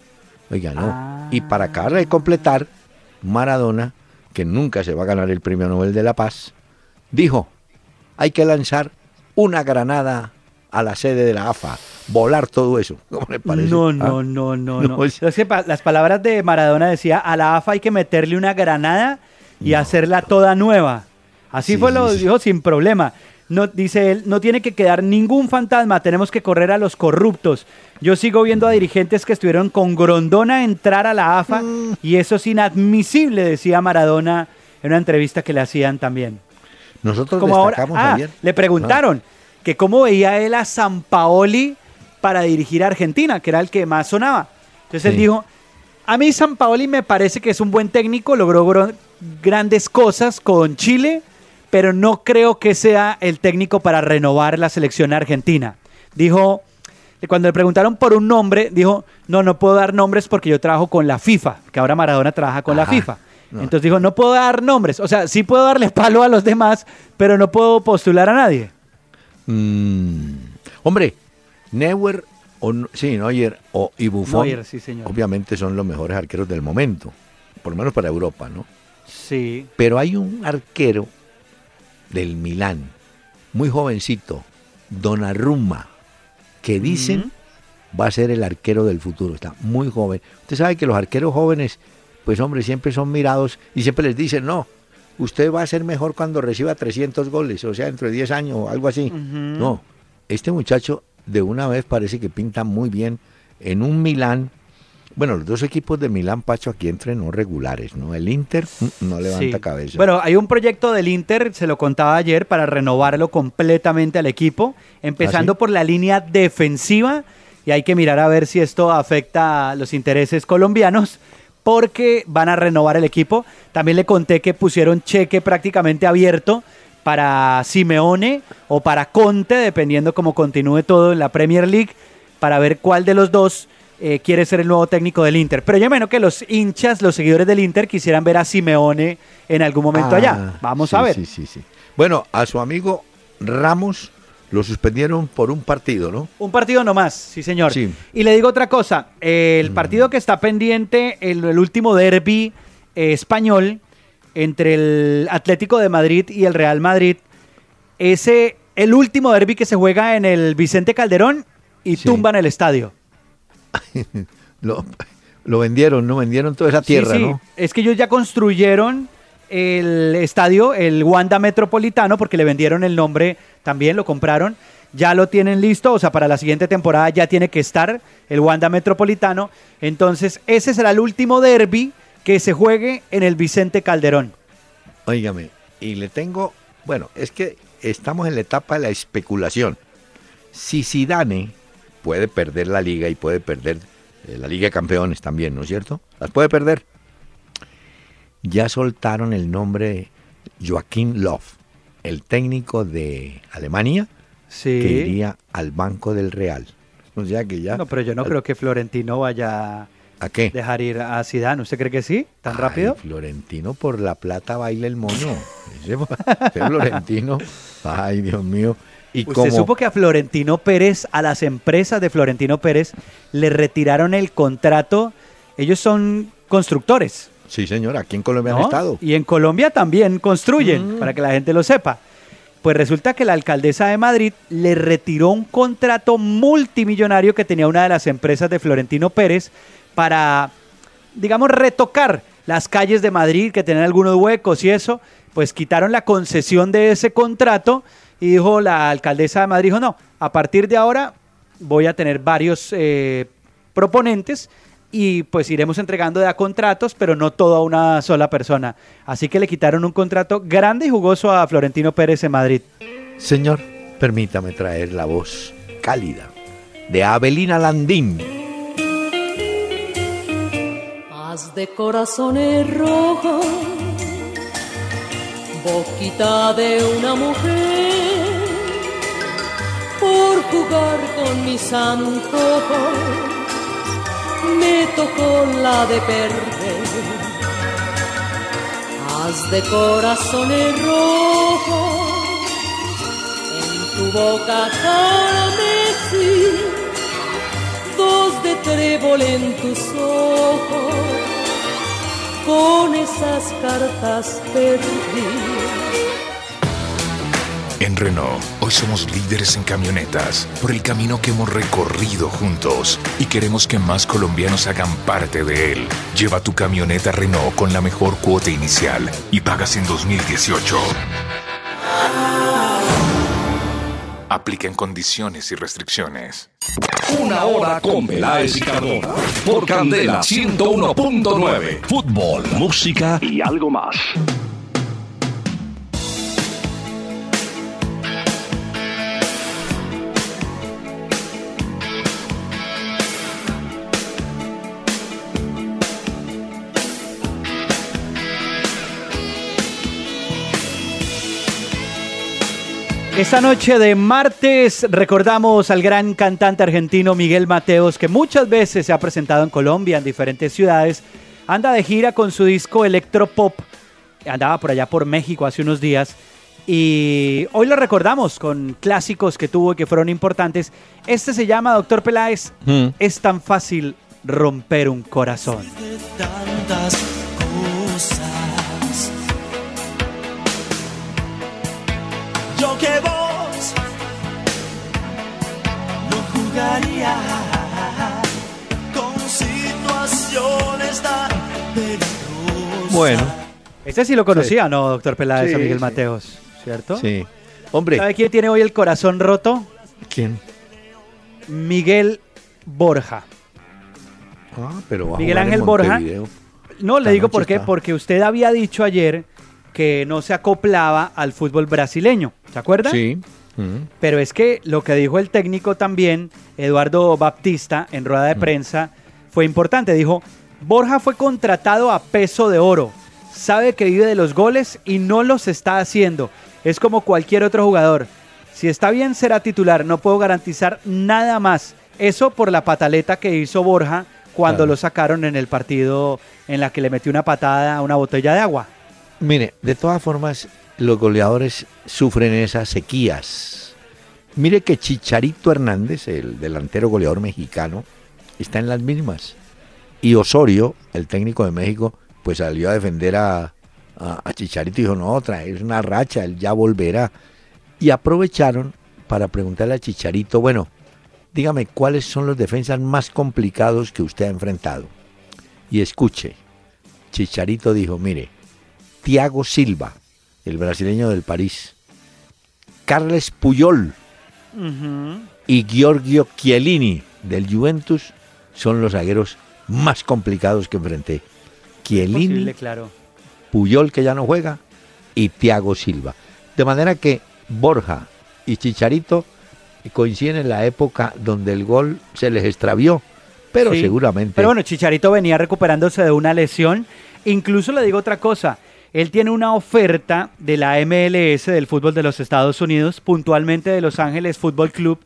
Oiga, no. Ah. Y para acabar de completar, Maradona, que nunca se va a ganar el Premio Nobel de la Paz, dijo, hay que lanzar una granada a la sede de la AFA, volar todo eso. ¿Cómo le parece? No, no, ¿Ah? no, no, no. las palabras de Maradona decía, a la AFA hay que meterle una granada y hacerla toda nueva. Así fue, lo dijo sin problema. No, dice él, no tiene que quedar ningún fantasma, tenemos que correr a los corruptos. Yo sigo viendo a dirigentes que estuvieron con Grondona entrar a la AFA mm. y eso es inadmisible, decía Maradona en una entrevista que le hacían también. Nosotros Como ahora, ah, le preguntaron que cómo veía él a San Paoli para dirigir a Argentina, que era el que más sonaba. Entonces él dijo, a mí San Paoli me parece que es un buen técnico, logró grandes cosas con Chile, pero no creo que sea el técnico para renovar la selección argentina. Dijo, cuando le preguntaron por un nombre, dijo, no, no puedo dar nombres porque yo trabajo con la FIFA, que ahora Maradona trabaja con la FIFA. Entonces dijo, no puedo dar nombres, o sea, sí puedo darle palo a los demás, pero no puedo postular a nadie. Mm. Hombre, Neuer o, sí, Neuer o, y Buffon, obviamente son los mejores arqueros del momento, por lo menos para Europa, ¿no? Sí. Pero hay un arquero del Milán, muy jovencito, Donnarumma, que dicen va a ser el arquero del futuro. Está muy joven. Usted sabe que los arqueros jóvenes, pues hombre, siempre son mirados y siempre les dicen, no, usted va a ser mejor cuando reciba 300 goles, o sea, dentro de 10 años o algo así. No, este muchacho de una vez parece que pinta muy bien en un Milán bueno, los dos equipos de Milán, Pacho, aquí no regulares, ¿no? El Inter mm, no levanta cabeza. Bueno, hay un proyecto del Inter, se lo contaba ayer, para renovarlo completamente al equipo, empezando ¿Ah, por la línea defensiva, y hay que mirar a ver si esto afecta a los intereses colombianos, porque van a renovar el equipo. También le conté que pusieron cheque prácticamente abierto para Simeone o para Conte, dependiendo cómo continúe todo en la Premier League, para ver cuál de los dos eh, quiere ser el nuevo técnico del Inter. Pero yo menos que los hinchas, los seguidores del Inter quisieran ver a Simeone en algún momento allá. Ah, Vamos a ver. Sí, sí, sí. Bueno, a su amigo Ramos lo suspendieron por un partido, ¿no? Un partido nomás, sí, señor. Y le digo otra cosa, el mm. partido que está pendiente, el, último derby eh, español entre el Atlético de Madrid y el Real Madrid, ese, el último derby que se juega en el Vicente Calderón y tumban el estadio. lo, vendieron, ¿no? Vendieron toda esa tierra, sí, sí. Es que ellos ya construyeron el estadio, el Wanda Metropolitano, porque le vendieron el nombre también, lo compraron. ya lo tienen listo, o sea, para la siguiente temporada ya tiene que estar el Wanda Metropolitano. Entonces, ese será el último derby que se juegue en el Vicente Calderón. Óigame, y le tengo, bueno, es que estamos en la etapa de la especulación. Si Zidane puede perder la liga y puede perder eh, la Liga de Campeones también, ¿no es cierto? Las puede perder. Ya soltaron el nombre Joaquín Love, el técnico de Alemania, que iría al Banco del Real. O sea que ya. No, pero yo no creo que Florentino vaya ¿A qué? Dejar ir a Zidane. ¿Usted cree que sí? ¿Tan rápido? Florentino por la plata baila el moño. Ese, Florentino. Ay, Dios mío. ¿Y ¿Usted supo que a Florentino Pérez, a las empresas de Florentino Pérez, le retiraron el contrato? Ellos son constructores. Sí, señor. Aquí en Colombia han estado. Y en Colombia también construyen, mm. para que la gente lo sepa. Pues resulta que la alcaldesa de Madrid le retiró un contrato multimillonario que tenía una de las empresas de Florentino Pérez para, digamos, retocar las calles de Madrid que tenían algunos huecos y eso, pues quitaron la concesión de ese contrato y dijo la alcaldesa de Madrid, dijo, no, a partir de ahora voy a tener varios eh, proponentes y pues iremos entregando de a contratos, pero no todo a una sola persona. Así que le quitaron un contrato grande y jugoso a Florentino Pérez en Madrid. Señor, permítame traer la voz cálida de Abelina Landín de corazones rojos, boquita de una mujer, por jugar con mis antojos, me tocó la de perder. Haz de corazones rojos, en tu boca carmesí, dos de trébol en tus ojos con esas cartas perdí. En Renault, hoy somos líderes en camionetas por el camino que hemos recorrido juntos y queremos que más colombianos hagan parte de él. Lleva tu camioneta Renault con la mejor cuota inicial y pagas en 2018. Apliquen condiciones y restricciones. Una hora con Peláez y Cardona. Por Candela 101.9. Fútbol, música y algo más. Esta noche de martes recordamos al gran cantante argentino Miguel Mateos, que muchas veces se ha presentado en Colombia, en diferentes ciudades. Anda de gira con su disco Electropop. Andaba por allá por México hace unos días. Y hoy lo recordamos con clásicos que tuvo y que fueron importantes. Este se llama, doctor Peláez, mm. Es tan fácil romper un corazón. Bueno. Este sí lo conocía, ¿no, doctor Peláez, a Miguel Mateos? ¿Cierto? Sí. Hombre. ¿Sabe quién tiene hoy el corazón roto? ¿Quién? Miguel Borja. Ah, pero Miguel Ángel Borja. No, le digo por qué, porque usted había dicho ayer que no se acoplaba al fútbol brasileño. ¿Se acuerda? Sí. Pero es que lo que dijo el técnico también, Eduardo Baptista, en rueda de prensa, fue importante. Dijo, Borja fue contratado a peso de oro. Sabe que vive de los goles y no los está haciendo. Es como cualquier otro jugador. Si está bien, será titular. No puedo garantizar nada más. Eso por la pataleta que hizo Borja cuando lo sacaron en el partido en la que le metió una patada a una botella de agua. Mire, de todas formas, los goleadores sufren esas sequías. Mire que Chicharito Hernández, el delantero goleador mexicano, está en las mismas. Y Osorio, el técnico de México, pues salió a defender a, Chicharito y dijo, no, es una racha, él ya volverá. Y aprovecharon para preguntarle a Chicharito, bueno, dígame cuáles son los defensas más complicados que usted ha enfrentado. Y escuche, Chicharito dijo, mire, Tiago Silva, el brasileño del París. Carles Puyol, y Giorgio Chiellini del Juventus son los zagueros más complicados que enfrenté. Chiellini, claro. Puyol que ya no juega y Thiago Silva. De manera que Borja y Chicharito coinciden en la época donde el gol se les extravió, pero seguramente. Pero bueno, Chicharito venía recuperándose de una lesión. Incluso le digo otra cosa. Él tiene una oferta de la MLS del fútbol de los Estados Unidos, puntualmente de Los Ángeles Fútbol Club.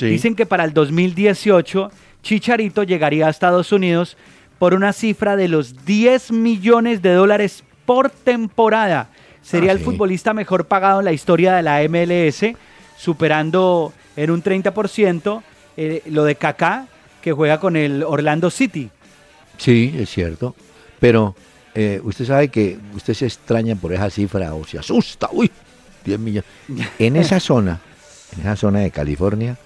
Dicen que para el 2018 Chicharito llegaría a Estados Unidos por una cifra de los 10 millones de dólares por temporada. Sería ah, el futbolista mejor pagado en la historia de la MLS, superando en un 30% eh, lo de Kaká, que juega con el Orlando City. Sí, es cierto. Pero eh, usted sabe que usted se extraña por esa cifra o se asusta. Uy, 10 millones. En esa zona, en esa zona de California,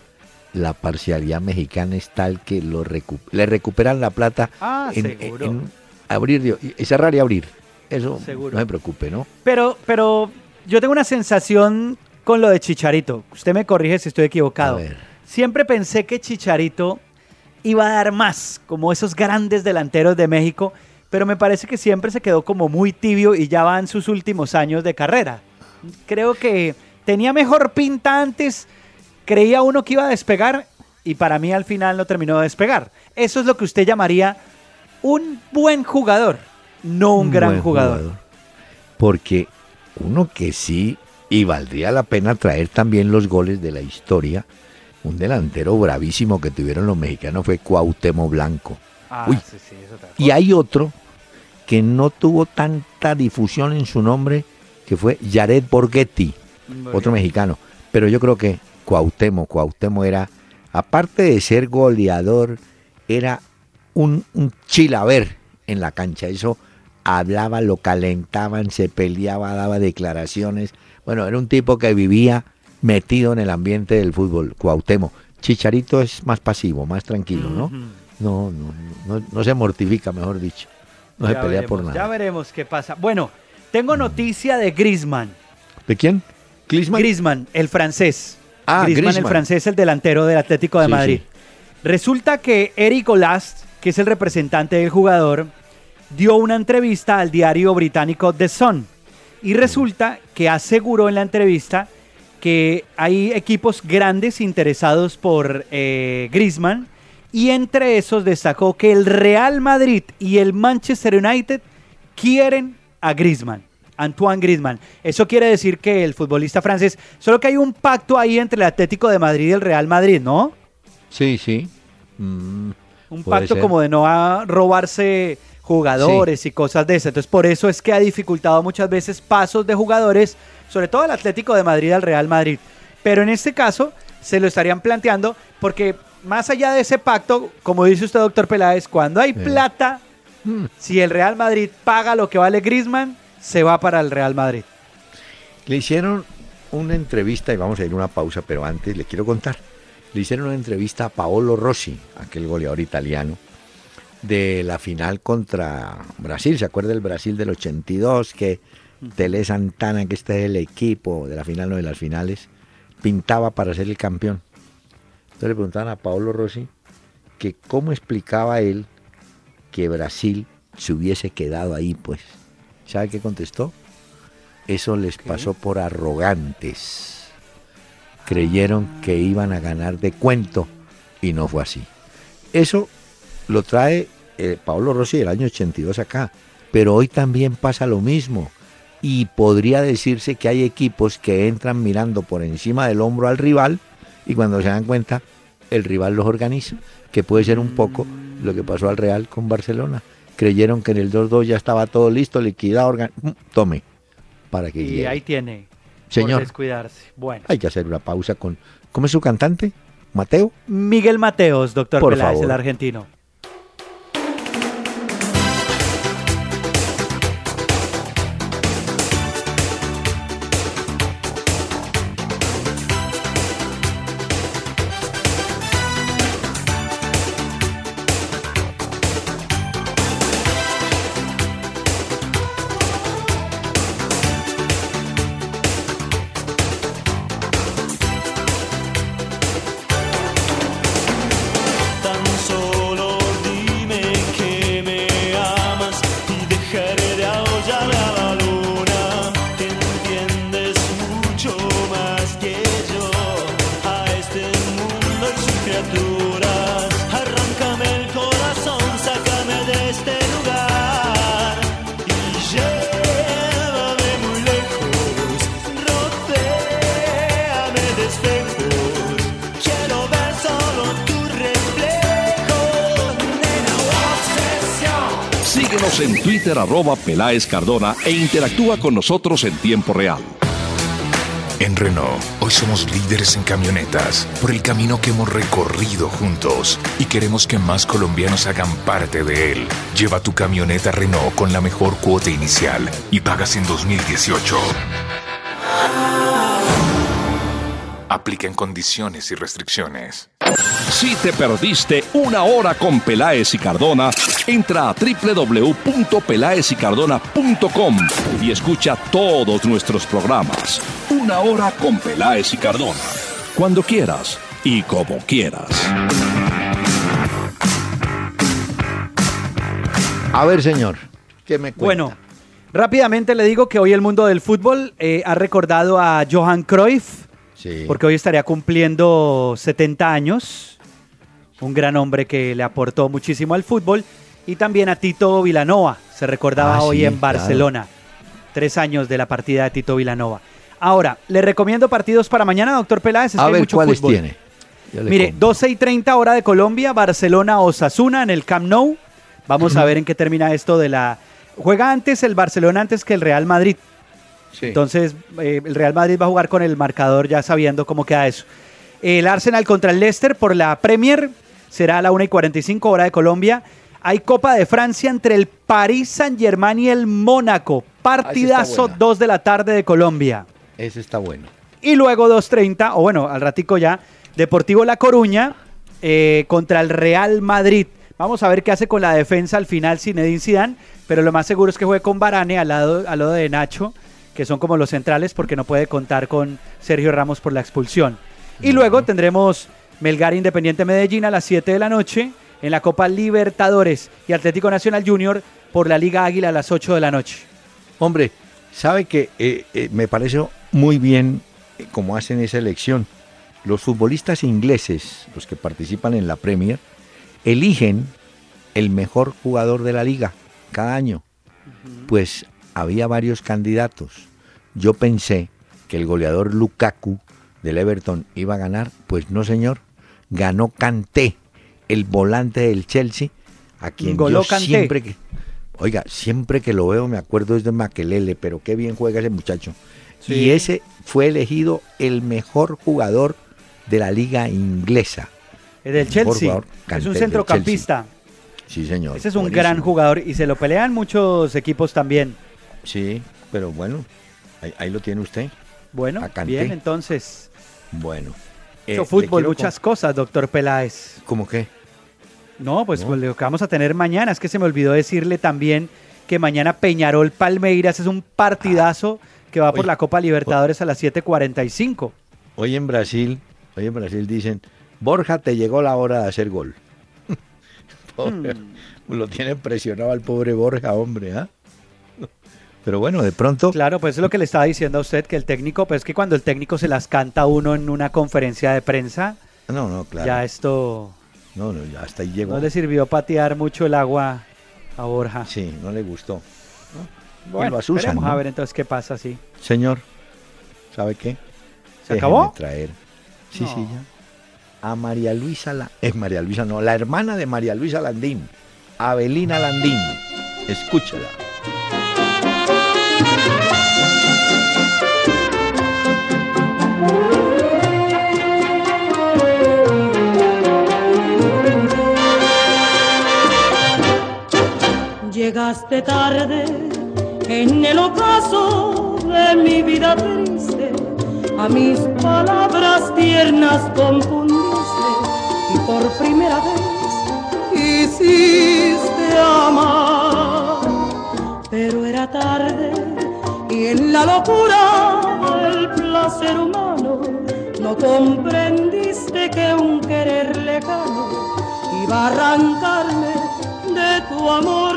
la parcialidad mexicana es tal que lo le recuperan la plata ah, en, abrir y cerrar y abrir. Eso no me preocupe, ¿no? Pero, pero yo tengo una sensación con lo de Chicharito. Usted me corrige si estoy equivocado. Siempre pensé que Chicharito iba a dar más, como esos grandes delanteros de México, pero me parece que siempre se quedó como muy tibio y ya va en sus últimos años de carrera. Creo que tenía mejor pinta antes, creía uno que iba a despegar y para mí al final no terminó de despegar. Eso es lo que usted llamaría un buen jugador no un, gran jugador. Porque uno que sí, y valdría la pena traer también los goles de la historia, un delantero bravísimo que tuvieron los mexicanos fue Cuauhtémoc Blanco. Ah, y hay otro que no tuvo tanta difusión en su nombre, que fue Jared Borghetti, otro mexicano. Pero yo creo que Cuauhtémoc, Cuauhtémoc era, aparte de ser goleador, era un, un chilaver en la cancha. Eso hablaba, lo calentaban, se peleaba, daba declaraciones. Bueno, era un tipo que vivía metido en el ambiente del fútbol, Cuauhtémoc. Chicharito es más pasivo, más tranquilo, ¿no? No, no, no, no se mortifica, mejor dicho. No se pelea por nada. Ya veremos qué pasa. Bueno, tengo mm. noticia de Grisman. ¿De quién? Grisman. Grisman, el francés. Ah, Grisman, el francés, el delantero del Atlético de Madrid. Resulta que Eric Olast, que es el representante del jugador, dio una entrevista al diario británico The Sun y resulta que aseguró en la entrevista que hay equipos grandes interesados por eh, Griezmann y entre esos destacó que el Real Madrid y el Manchester United quieren a Griezmann. Antoine Griezmann. Eso quiere decir que el futbolista francés, solo que hay un pacto ahí entre el Atlético de Madrid y el Real Madrid, ¿no? Sí, sí. Mm, un pacto como de no robarse jugadores y cosas de esas. Entonces, por eso es que ha dificultado muchas veces pasos de jugadores, sobre todo el Atlético de Madrid al Real Madrid. Pero en este caso, se lo estarían planteando porque más allá de ese pacto, como dice usted, doctor Peláez, cuando hay plata, mm. si el Real Madrid paga lo que vale Grisman, se va para el Real Madrid. Le hicieron una entrevista, y vamos a ir a una pausa, pero antes le quiero contar. Le hicieron una entrevista a Paolo Rossi, aquel goleador italiano, de la final contra Brasil. ¿Se acuerda del Brasil del 82? Que Tele Santana, que este es el equipo de la final, no de las finales, pintaba para ser el campeón. Entonces le preguntaban a Paolo Rossi que cómo explicaba él que Brasil se hubiese quedado ahí, pues. ¿Sabe qué contestó? Eso les pasó por arrogantes. Creyeron que iban a ganar de cuento y no fue así. Eso lo trae eh, Pablo Rossi del año 82 acá, pero hoy también pasa lo mismo. Y podría decirse que hay equipos que entran mirando por encima del hombro al rival y cuando se dan cuenta, el rival los organiza, que puede ser un poco lo que pasó al Real con Barcelona. Creyeron que en el 2-2 ya estaba todo listo, liquidado, mm, tome, para que Y ahí tiene. Señor. descuidarse. Bueno. Hay que hacer una pausa con. ¿Cómo es su cantante? ¿Mateo? Miguel Mateos, doctor Por Peláez, el argentino. criaturas. Arráncame el corazón, sácame de este lugar y llévame muy lejos. Rotéame de espejos, quiero ver solo tu reflejo. Nena, obsesión. Síguenos en Twitter, arroba Peláez Cardona, e interactúa con nosotros en tiempo real. En Renault, hoy somos líderes en camionetas por el camino que hemos recorrido juntos y queremos que más colombianos hagan parte de él. Lleva tu camioneta Renault con la mejor cuota inicial y pagas en 2018. Aplica en condiciones y restricciones. Si te perdiste una hora con Peláez y Cardona, entra a www.pelaezicardona.com y escucha todos nuestros programas. Una hora con Peláez y Cardona. Cuando quieras y como quieras. A ver, señor, ¿qué me cuenta? Bueno, rápidamente le digo que hoy el mundo del fútbol eh, ha recordado a Johan Cruyff, porque hoy estaría cumpliendo 70 años, un gran hombre que le aportó muchísimo al fútbol, y también a Tito Vilanova, se recordaba ah, hoy en Barcelona, tres años de la partida de Tito Vilanova. Ahora, le recomiendo partidos para mañana, doctor Peláez. a ver, ¿cuáles tiene? Mire, 12 y 30 hora de Colombia, Barcelona Osasuna en el Camp Nou. Vamos a ver en qué termina esto de la... Juega antes el Barcelona antes que el Real Madrid. Entonces, eh, el Real Madrid va a jugar con el marcador ya sabiendo cómo queda eso. El Arsenal contra el Leicester por la Premier será a la 1 y 45 hora de Colombia. Hay Copa de Francia entre el Paris Saint-Germain y el Mónaco. Partidazo 2 de la tarde de Colombia. Ese está bueno. Y luego 2.30, o bueno, al ratico ya, Deportivo La Coruña eh, contra el Real Madrid. Vamos a ver qué hace con la defensa al final Zinedine Zidane, pero lo más seguro es que juegue con Barane al lado, al lado de Nacho que son como los centrales porque no puede contar con Sergio Ramos por la expulsión. Y luego tendremos Melgar Independiente Medellín a las 7 de la noche en la Copa Libertadores y Atlético Nacional Junior por la Liga Águila a las 8 de la noche. Hombre, sabe que eh, eh, me parece muy bien eh, cómo hacen esa elección. Los futbolistas ingleses, los que participan en la Premier, eligen el mejor jugador de la liga cada año. Pues había varios candidatos. Yo pensé que el goleador Lukaku del Everton iba a ganar, pues no señor, ganó Kanté, el volante del Chelsea, a quien yo siempre que Oiga, siempre que lo veo me acuerdo es de Maquelele, pero qué bien juega ese muchacho. Y ese fue elegido el mejor jugador de la liga inglesa. El del Chelsea. es un centrocampista. Sí, señor. Ese es un gran jugador y se lo pelean muchos equipos también. Sí, pero bueno, ahí, lo tiene usted. Bueno, bien, entonces. Bueno. Eh, fútbol, muchas cosas, doctor Peláez. ¿Cómo qué? No, pues, pues, lo que vamos a tener mañana, es que se me olvidó decirle también que mañana Peñarol Palmeiras es un partidazo que va por la Copa Libertadores a las 7:45. Hoy en Brasil, hoy en Brasil dicen, Borja, te llegó la hora de hacer gol. Hmm. Lo tiene presionado al pobre Borja, hombre, ¿ah? Pero bueno, de pronto. Claro, pues es lo que le estaba diciendo a usted, que el técnico, pues es que cuando el técnico se las canta a uno en una conferencia de prensa. No, no, claro. Ya esto. No, no, ya hasta ahí llegó. No le sirvió patear mucho el agua a Borja. Sí, no le gustó. Bueno, vamos a ver entonces qué pasa, sí. Señor, ¿sabe qué? ¿Se acabó? traer. Sí, sí, ya. A María Luisa, la... es María Luisa, no, la hermana de María Luisa Landín, Abelina Landín. Escúchela. Llegaste tarde en el ocaso de mi vida triste, a mis palabras tiernas confundiste y por primera vez hiciste amar. Pero era tarde y en la locura del placer humano no comprendiste que un querer lejano iba a arrancarme de tu amor